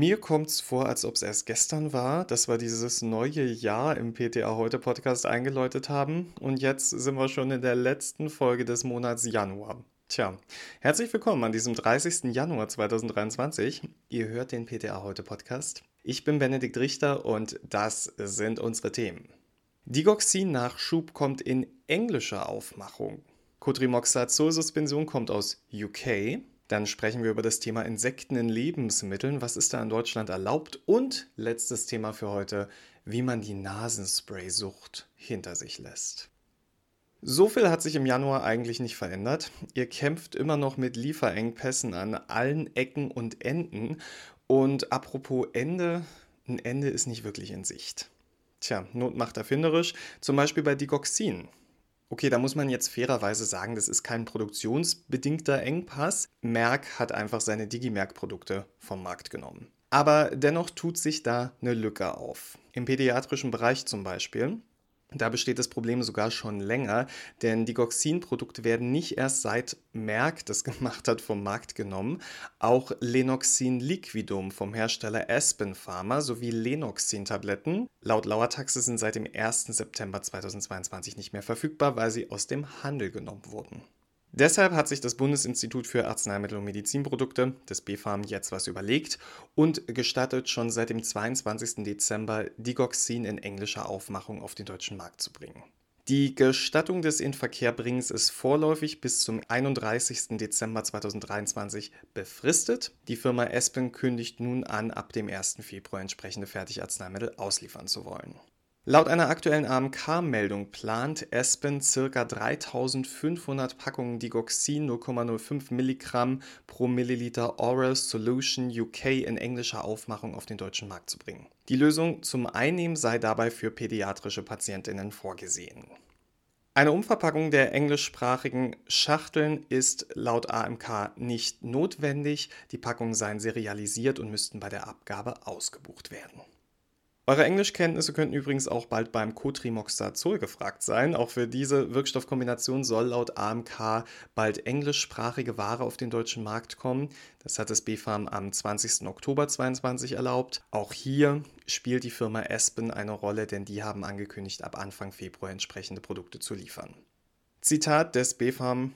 Mir kommt es vor, als ob es erst gestern war, dass wir dieses neue Jahr im PTA heute Podcast eingeläutet haben. Und jetzt sind wir schon in der letzten Folge des Monats Januar. Tja, herzlich willkommen an diesem 30. Januar 2023. Ihr hört den PTA heute Podcast. Ich bin Benedikt Richter und das sind unsere Themen. Digoxin-Nachschub kommt in englischer Aufmachung. Cotrimoxazol-Suspension kommt aus UK. Dann sprechen wir über das Thema Insekten in Lebensmitteln. Was ist da in Deutschland erlaubt? Und letztes Thema für heute, wie man die Nasenspray-Sucht hinter sich lässt. So viel hat sich im Januar eigentlich nicht verändert. Ihr kämpft immer noch mit Lieferengpässen an allen Ecken und Enden. Und apropos Ende, ein Ende ist nicht wirklich in Sicht. Tja, Not macht erfinderisch, zum Beispiel bei Digoxin. Okay, da muss man jetzt fairerweise sagen, das ist kein produktionsbedingter Engpass. Merck hat einfach seine Digimerk-Produkte vom Markt genommen. Aber dennoch tut sich da eine Lücke auf. Im pädiatrischen Bereich zum Beispiel. Da besteht das Problem sogar schon länger, denn die Goxin-Produkte werden nicht erst seit Merck das gemacht hat vom Markt genommen. Auch Lenoxin Liquidum vom Hersteller Aspen Pharma sowie Lenoxin-Tabletten laut Lauertaxe sind seit dem 1. September 2022 nicht mehr verfügbar, weil sie aus dem Handel genommen wurden. Deshalb hat sich das Bundesinstitut für Arzneimittel und Medizinprodukte, das BfArM, jetzt was überlegt und gestattet, schon seit dem 22. Dezember Digoxin in englischer Aufmachung auf den deutschen Markt zu bringen. Die Gestattung des Inverkehrbringens ist vorläufig bis zum 31. Dezember 2023 befristet. Die Firma Aspen kündigt nun an, ab dem 1. Februar entsprechende Fertigarzneimittel ausliefern zu wollen. Laut einer aktuellen AMK-Meldung plant Aspen ca. 3500 Packungen Digoxin 0,05 Milligramm pro Milliliter Oral Solution UK in englischer Aufmachung auf den deutschen Markt zu bringen. Die Lösung zum Einnehmen sei dabei für pädiatrische Patientinnen vorgesehen. Eine Umverpackung der englischsprachigen Schachteln ist laut AMK nicht notwendig. Die Packungen seien serialisiert und müssten bei der Abgabe ausgebucht werden. Eure Englischkenntnisse könnten übrigens auch bald beim Cotrimoxazol gefragt sein. Auch für diese Wirkstoffkombination soll laut AMK bald englischsprachige Ware auf den deutschen Markt kommen. Das hat das BfArM am 20. Oktober 2022 erlaubt. Auch hier spielt die Firma Aspen eine Rolle, denn die haben angekündigt, ab Anfang Februar entsprechende Produkte zu liefern. Zitat des BfArM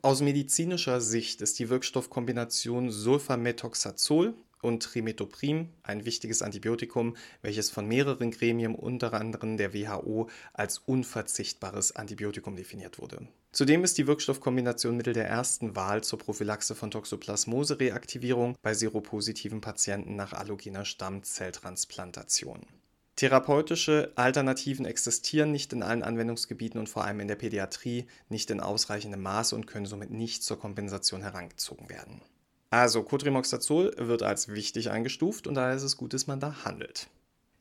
aus medizinischer Sicht ist die Wirkstoffkombination Sulfamethoxazol und Trimetoprim, ein wichtiges Antibiotikum, welches von mehreren Gremien, unter anderem der WHO, als unverzichtbares Antibiotikum definiert wurde. Zudem ist die Wirkstoffkombination Mittel der ersten Wahl zur Prophylaxe von Toxoplasmose-Reaktivierung bei seropositiven Patienten nach allogener Stammzelltransplantation. Therapeutische Alternativen existieren nicht in allen Anwendungsgebieten und vor allem in der Pädiatrie nicht in ausreichendem Maße und können somit nicht zur Kompensation herangezogen werden. Also Cotrimoxazol wird als wichtig eingestuft und daher ist es gut, dass man da handelt.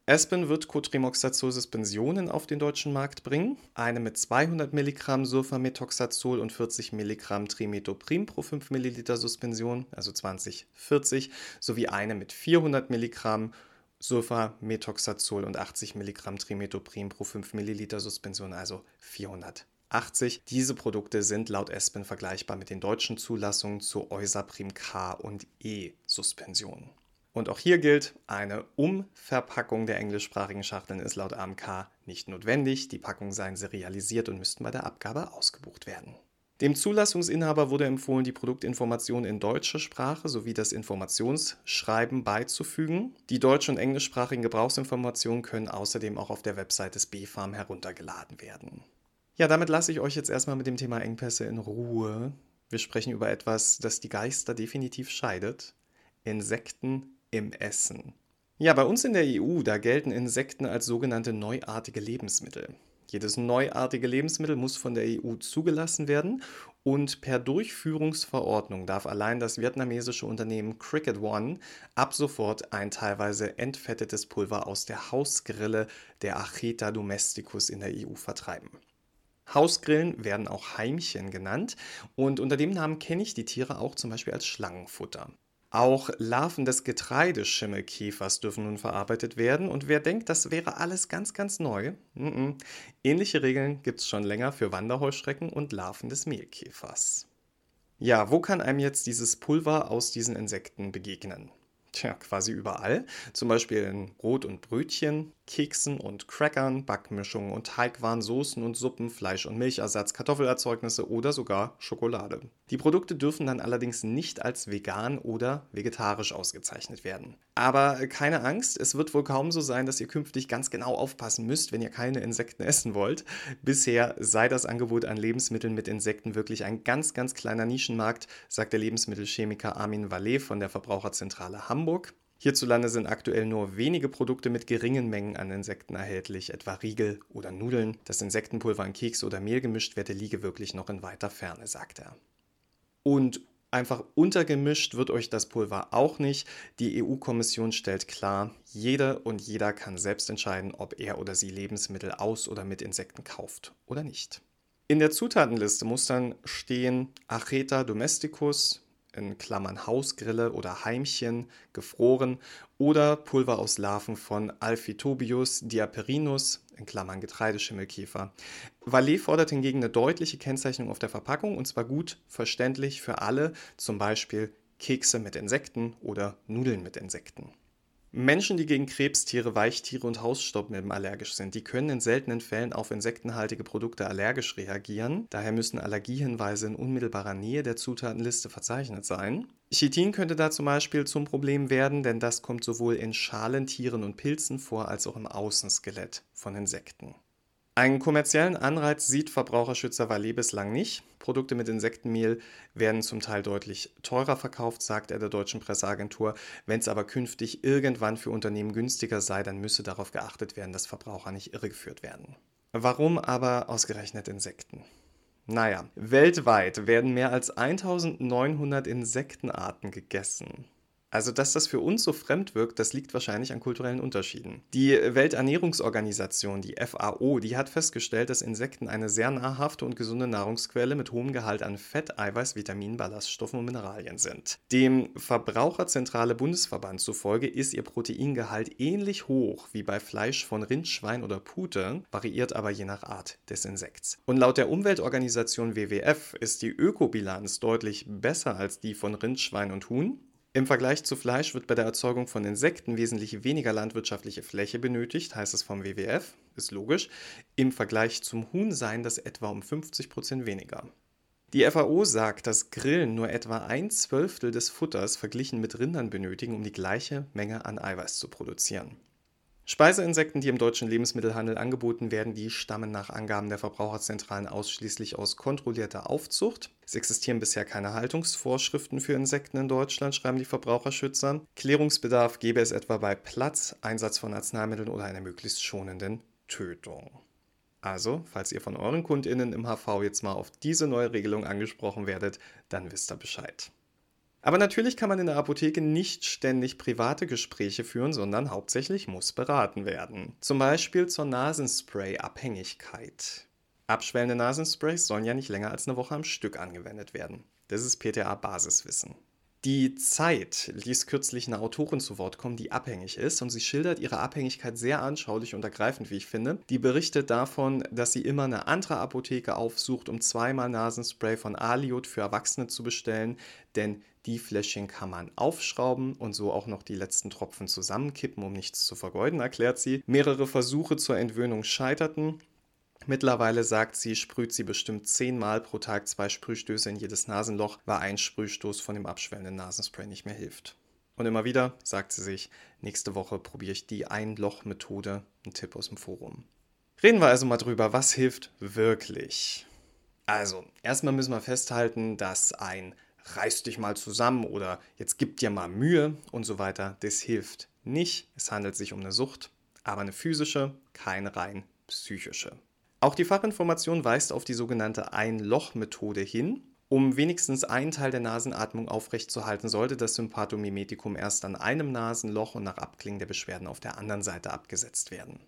Aspen wird Cotrimoxazol-Suspensionen auf den deutschen Markt bringen. Eine mit 200 Milligramm Sulfamethoxazol und 40 Milligramm Trimetoprim pro 5 Milliliter Suspension, also 2040, sowie eine mit 400 Milligramm Sulfamethoxazol und 80 Milligramm Trimetoprim pro 5 Milliliter Suspension, also 400 80. Diese Produkte sind laut Aspen vergleichbar mit den deutschen Zulassungen zur Eusaprim K und E Suspension. Und auch hier gilt, eine Umverpackung der englischsprachigen Schachteln ist laut AMK nicht notwendig. Die Packungen seien serialisiert und müssten bei der Abgabe ausgebucht werden. Dem Zulassungsinhaber wurde empfohlen, die Produktinformation in deutscher Sprache sowie das Informationsschreiben beizufügen. Die deutsch- und englischsprachigen Gebrauchsinformationen können außerdem auch auf der Website des BfArM heruntergeladen werden. Ja, damit lasse ich euch jetzt erstmal mit dem Thema Engpässe in Ruhe. Wir sprechen über etwas, das die Geister definitiv scheidet. Insekten im Essen. Ja, bei uns in der EU, da gelten Insekten als sogenannte neuartige Lebensmittel. Jedes neuartige Lebensmittel muss von der EU zugelassen werden und per Durchführungsverordnung darf allein das vietnamesische Unternehmen Cricket One ab sofort ein teilweise entfettetes Pulver aus der Hausgrille der Acheta domesticus in der EU vertreiben. Hausgrillen werden auch Heimchen genannt und unter dem Namen kenne ich die Tiere auch zum Beispiel als Schlangenfutter. Auch Larven des Getreideschimmelkäfers dürfen nun verarbeitet werden und wer denkt, das wäre alles ganz, ganz neu, mm -mm. ähnliche Regeln gibt es schon länger für Wanderheuschrecken und Larven des Mehlkäfers. Ja, wo kann einem jetzt dieses Pulver aus diesen Insekten begegnen? Tja, quasi überall. Zum Beispiel in Brot und Brötchen, Keksen und Crackern, Backmischungen und Teigwaren, Soßen und Suppen, Fleisch- und Milchersatz, Kartoffelerzeugnisse oder sogar Schokolade. Die Produkte dürfen dann allerdings nicht als vegan oder vegetarisch ausgezeichnet werden. Aber keine Angst, es wird wohl kaum so sein, dass ihr künftig ganz genau aufpassen müsst, wenn ihr keine Insekten essen wollt. Bisher sei das Angebot an Lebensmitteln mit Insekten wirklich ein ganz, ganz kleiner Nischenmarkt, sagt der Lebensmittelchemiker Armin Vallet von der Verbraucherzentrale Hamburg. Hierzulande sind aktuell nur wenige Produkte mit geringen Mengen an Insekten erhältlich, etwa Riegel oder Nudeln. Das Insektenpulver in Keks oder Mehl gemischt werde, liege wirklich noch in weiter Ferne, sagt er. Und einfach untergemischt wird euch das Pulver auch nicht. Die EU-Kommission stellt klar, jede und jeder kann selbst entscheiden, ob er oder sie Lebensmittel aus oder mit Insekten kauft oder nicht. In der Zutatenliste muss dann stehen Acheta domesticus, in Klammern Hausgrille oder Heimchen, gefroren oder Pulver aus Larven von Alphitobius diaperinus, in Klammern Getreideschimmelkäfer. Valet fordert hingegen eine deutliche Kennzeichnung auf der Verpackung und zwar gut verständlich für alle, zum Beispiel Kekse mit Insekten oder Nudeln mit Insekten. Menschen, die gegen Krebstiere, Weichtiere und Hausstaubmilben allergisch sind, die können in seltenen Fällen auf insektenhaltige Produkte allergisch reagieren. Daher müssen Allergiehinweise in unmittelbarer Nähe der Zutatenliste verzeichnet sein. Chitin könnte da zum Beispiel zum Problem werden, denn das kommt sowohl in Schalentieren und Pilzen vor als auch im Außenskelett von Insekten. Einen kommerziellen Anreiz sieht Verbraucherschützer Valet bislang nicht. Produkte mit Insektenmehl werden zum Teil deutlich teurer verkauft, sagt er der deutschen Presseagentur. Wenn es aber künftig irgendwann für Unternehmen günstiger sei, dann müsse darauf geachtet werden, dass Verbraucher nicht irregeführt werden. Warum aber ausgerechnet Insekten? Naja, weltweit werden mehr als 1900 Insektenarten gegessen. Also, dass das für uns so fremd wirkt, das liegt wahrscheinlich an kulturellen Unterschieden. Die Welternährungsorganisation, die FAO, die hat festgestellt, dass Insekten eine sehr nahrhafte und gesunde Nahrungsquelle mit hohem Gehalt an Fett, Eiweiß, Vitaminen, Ballaststoffen und Mineralien sind. Dem Verbraucherzentrale Bundesverband zufolge ist ihr Proteingehalt ähnlich hoch wie bei Fleisch von Rind, Schwein oder Pute, variiert aber je nach Art des Insekts. Und laut der Umweltorganisation WWF ist die Ökobilanz deutlich besser als die von Rind, Schwein und Huhn. Im Vergleich zu Fleisch wird bei der Erzeugung von Insekten wesentlich weniger landwirtschaftliche Fläche benötigt, heißt es vom WWF, ist logisch. Im Vergleich zum Huhn seien das etwa um 50 Prozent weniger. Die FAO sagt, dass Grillen nur etwa ein Zwölftel des Futters verglichen mit Rindern benötigen, um die gleiche Menge an Eiweiß zu produzieren. Speiseinsekten, die im deutschen Lebensmittelhandel angeboten werden, die stammen nach Angaben der Verbraucherzentralen ausschließlich aus kontrollierter Aufzucht. Es existieren bisher keine Haltungsvorschriften für Insekten in Deutschland, schreiben die Verbraucherschützer. Klärungsbedarf gäbe es etwa bei Platz, Einsatz von Arzneimitteln oder einer möglichst schonenden Tötung. Also, falls ihr von euren KundInnen im HV jetzt mal auf diese neue Regelung angesprochen werdet, dann wisst ihr Bescheid. Aber natürlich kann man in der Apotheke nicht ständig private Gespräche führen, sondern hauptsächlich muss beraten werden. Zum Beispiel zur Nasenspray-Abhängigkeit. Abschwellende Nasensprays sollen ja nicht länger als eine Woche am Stück angewendet werden. Das ist PTA-Basiswissen. Die Zeit ließ kürzlich eine Autorin zu Wort kommen, die abhängig ist und sie schildert ihre Abhängigkeit sehr anschaulich und ergreifend, wie ich finde. Die berichtet davon, dass sie immer eine andere Apotheke aufsucht, um zweimal Nasenspray von Aliot für Erwachsene zu bestellen, denn die Fläschchen kann man aufschrauben und so auch noch die letzten Tropfen zusammenkippen, um nichts zu vergeuden, erklärt sie. Mehrere Versuche zur Entwöhnung scheiterten. Mittlerweile sagt sie, sprüht sie bestimmt zehnmal pro Tag zwei Sprühstöße in jedes Nasenloch, weil ein Sprühstoß von dem abschwellenden Nasenspray nicht mehr hilft. Und immer wieder sagt sie sich, nächste Woche probiere ich die Ein-Loch-Methode, ein Tipp aus dem Forum. Reden wir also mal drüber, was hilft wirklich. Also, erstmal müssen wir festhalten, dass ein reiß dich mal zusammen oder jetzt gib dir mal Mühe und so weiter, das hilft nicht. Es handelt sich um eine Sucht, aber eine physische, keine rein psychische. Auch die Fachinformation weist auf die sogenannte Ein-Loch-Methode hin. Um wenigstens einen Teil der Nasenatmung aufrechtzuerhalten, sollte das Sympathomimetikum erst an einem Nasenloch und nach Abklingen der Beschwerden auf der anderen Seite abgesetzt werden.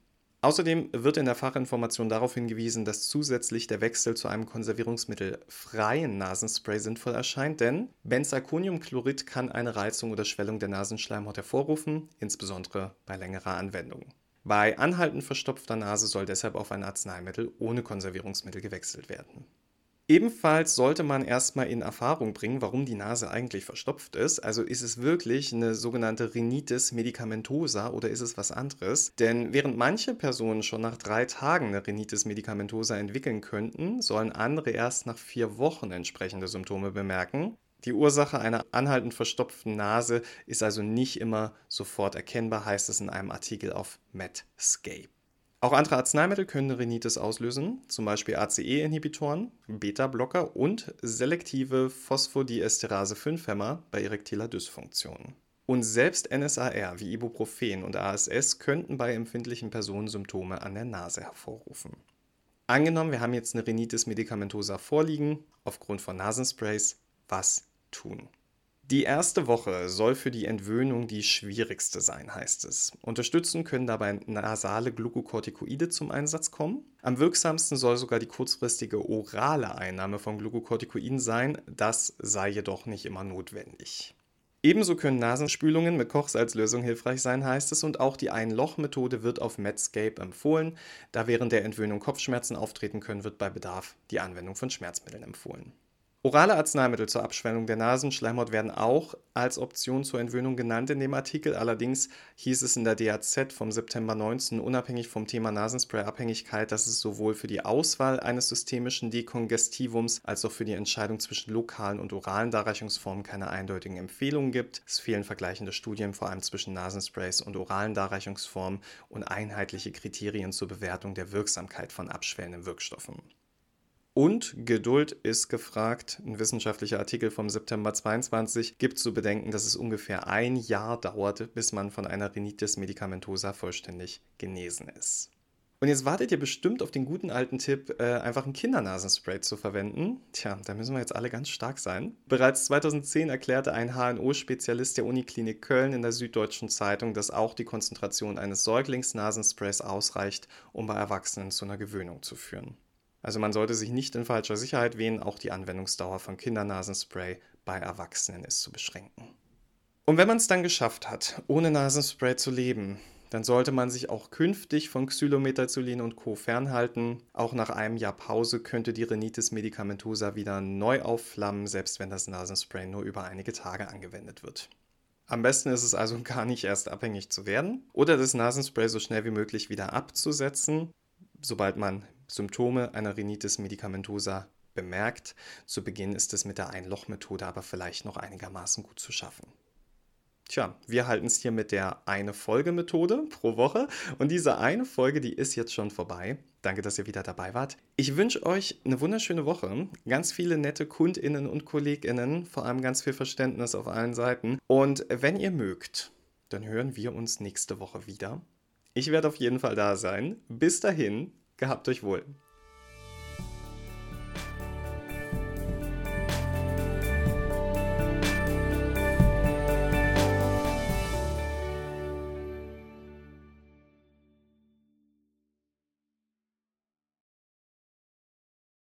Außerdem wird in der Fachinformation darauf hingewiesen, dass zusätzlich der Wechsel zu einem konservierungsmittelfreien Nasenspray sinnvoll erscheint, denn Benzalkoniumchlorid kann eine Reizung oder Schwellung der Nasenschleimhaut hervorrufen, insbesondere bei längerer Anwendung. Bei anhaltend verstopfter Nase soll deshalb auf ein Arzneimittel ohne Konservierungsmittel gewechselt werden. Ebenfalls sollte man erstmal in Erfahrung bringen, warum die Nase eigentlich verstopft ist. Also ist es wirklich eine sogenannte Rhinitis medicamentosa oder ist es was anderes? Denn während manche Personen schon nach drei Tagen eine Rhinitis medicamentosa entwickeln könnten, sollen andere erst nach vier Wochen entsprechende Symptome bemerken. Die Ursache einer anhaltend verstopften Nase ist also nicht immer sofort erkennbar, heißt es in einem Artikel auf Medscape. Auch andere Arzneimittel können Rhinitis auslösen, zum Beispiel ACE-Inhibitoren, Beta-Blocker und selektive Phosphodiesterase-5-Hämmer bei erektiler Dysfunktion. Und selbst NSAR wie Ibuprofen und ASS könnten bei empfindlichen Personen Symptome an der Nase hervorrufen. Angenommen, wir haben jetzt eine Rhinitis medicamentosa vorliegen, aufgrund von Nasensprays, was tun? Die erste Woche soll für die Entwöhnung die schwierigste sein, heißt es. Unterstützen können dabei nasale Glukokortikoide zum Einsatz kommen. Am wirksamsten soll sogar die kurzfristige orale Einnahme von Glukokortikoiden sein, das sei jedoch nicht immer notwendig. Ebenso können Nasenspülungen mit Kochsalzlösung hilfreich sein, heißt es, und auch die Ein-Loch-Methode wird auf Medscape empfohlen. Da während der Entwöhnung Kopfschmerzen auftreten können, wird bei Bedarf die Anwendung von Schmerzmitteln empfohlen. Orale Arzneimittel zur Abschwellung der Nasenschleimhaut werden auch als Option zur Entwöhnung genannt in dem Artikel. Allerdings hieß es in der DAZ vom September 19, unabhängig vom Thema Nasenspray-Abhängigkeit, dass es sowohl für die Auswahl eines systemischen Dekongestivums als auch für die Entscheidung zwischen lokalen und oralen Darreichungsformen keine eindeutigen Empfehlungen gibt. Es fehlen vergleichende Studien, vor allem zwischen Nasensprays und oralen Darreichungsformen und einheitliche Kriterien zur Bewertung der Wirksamkeit von abschwellenden Wirkstoffen. Und Geduld ist gefragt. Ein wissenschaftlicher Artikel vom September 22 gibt zu bedenken, dass es ungefähr ein Jahr dauert, bis man von einer Rhinitis medicamentosa vollständig genesen ist. Und jetzt wartet ihr bestimmt auf den guten alten Tipp, äh, einfach ein Kindernasenspray zu verwenden. Tja, da müssen wir jetzt alle ganz stark sein. Bereits 2010 erklärte ein HNO-Spezialist der Uniklinik Köln in der Süddeutschen Zeitung, dass auch die Konzentration eines Säuglingsnasensprays ausreicht, um bei Erwachsenen zu einer Gewöhnung zu führen. Also man sollte sich nicht in falscher Sicherheit wehen, auch die Anwendungsdauer von Kindernasenspray bei Erwachsenen ist zu beschränken. Und wenn man es dann geschafft hat, ohne Nasenspray zu leben, dann sollte man sich auch künftig von Xylometazolin und Co. fernhalten. Auch nach einem Jahr Pause könnte die Rhinitis medicamentosa wieder neu aufflammen, selbst wenn das Nasenspray nur über einige Tage angewendet wird. Am besten ist es also gar nicht erst abhängig zu werden oder das Nasenspray so schnell wie möglich wieder abzusetzen, sobald man Symptome einer Rhinitis medicamentosa bemerkt. Zu Beginn ist es mit der Einlochmethode aber vielleicht noch einigermaßen gut zu schaffen. Tja, wir halten es hier mit der eine Folge Methode pro Woche und diese eine Folge, die ist jetzt schon vorbei. Danke, dass ihr wieder dabei wart. Ich wünsche euch eine wunderschöne Woche, ganz viele nette Kundinnen und Kolleginnen, vor allem ganz viel Verständnis auf allen Seiten und wenn ihr mögt, dann hören wir uns nächste Woche wieder. Ich werde auf jeden Fall da sein. Bis dahin, Gehabt euch wohl.